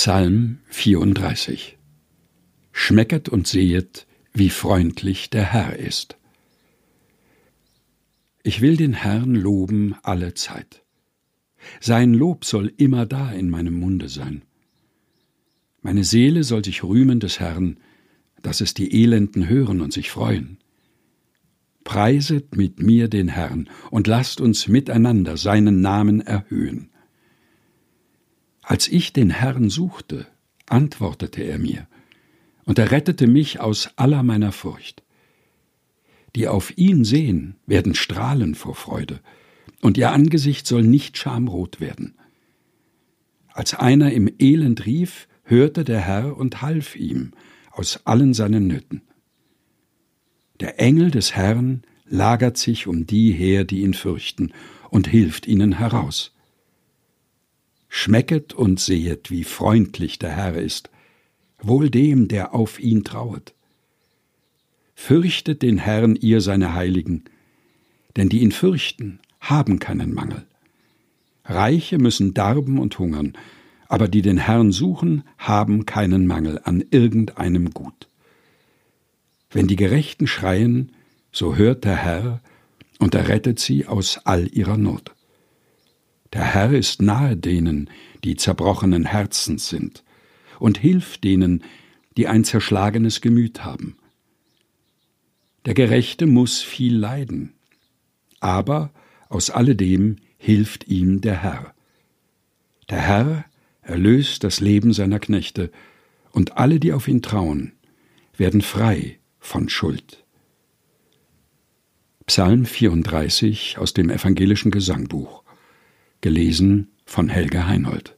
Psalm 34 Schmecket und sehet, wie freundlich der Herr ist. Ich will den Herrn loben alle Zeit. Sein Lob soll immer da in meinem Munde sein. Meine Seele soll sich rühmen des Herrn, dass es die Elenden hören und sich freuen. Preiset mit mir den Herrn und lasst uns miteinander seinen Namen erhöhen. Als ich den Herrn suchte, antwortete er mir, und er rettete mich aus aller meiner Furcht. Die auf ihn sehen, werden strahlen vor Freude, und ihr Angesicht soll nicht schamrot werden. Als einer im Elend rief, hörte der Herr und half ihm aus allen seinen Nöten. Der Engel des Herrn lagert sich um die her, die ihn fürchten, und hilft ihnen heraus. Schmecket und sehet, wie freundlich der Herr ist, wohl dem, der auf ihn trauet. Fürchtet den Herrn ihr seine Heiligen, denn die ihn fürchten, haben keinen Mangel. Reiche müssen darben und hungern, aber die den Herrn suchen, haben keinen Mangel an irgendeinem Gut. Wenn die Gerechten schreien, so hört der Herr und errettet sie aus all ihrer Not. Der Herr ist nahe denen, die zerbrochenen Herzens sind, und hilft denen, die ein zerschlagenes Gemüt haben. Der Gerechte muss viel leiden, aber aus alledem hilft ihm der Herr. Der Herr erlöst das Leben seiner Knechte, und alle, die auf ihn trauen, werden frei von Schuld. Psalm 34 aus dem evangelischen Gesangbuch gelesen von Helga Heinold.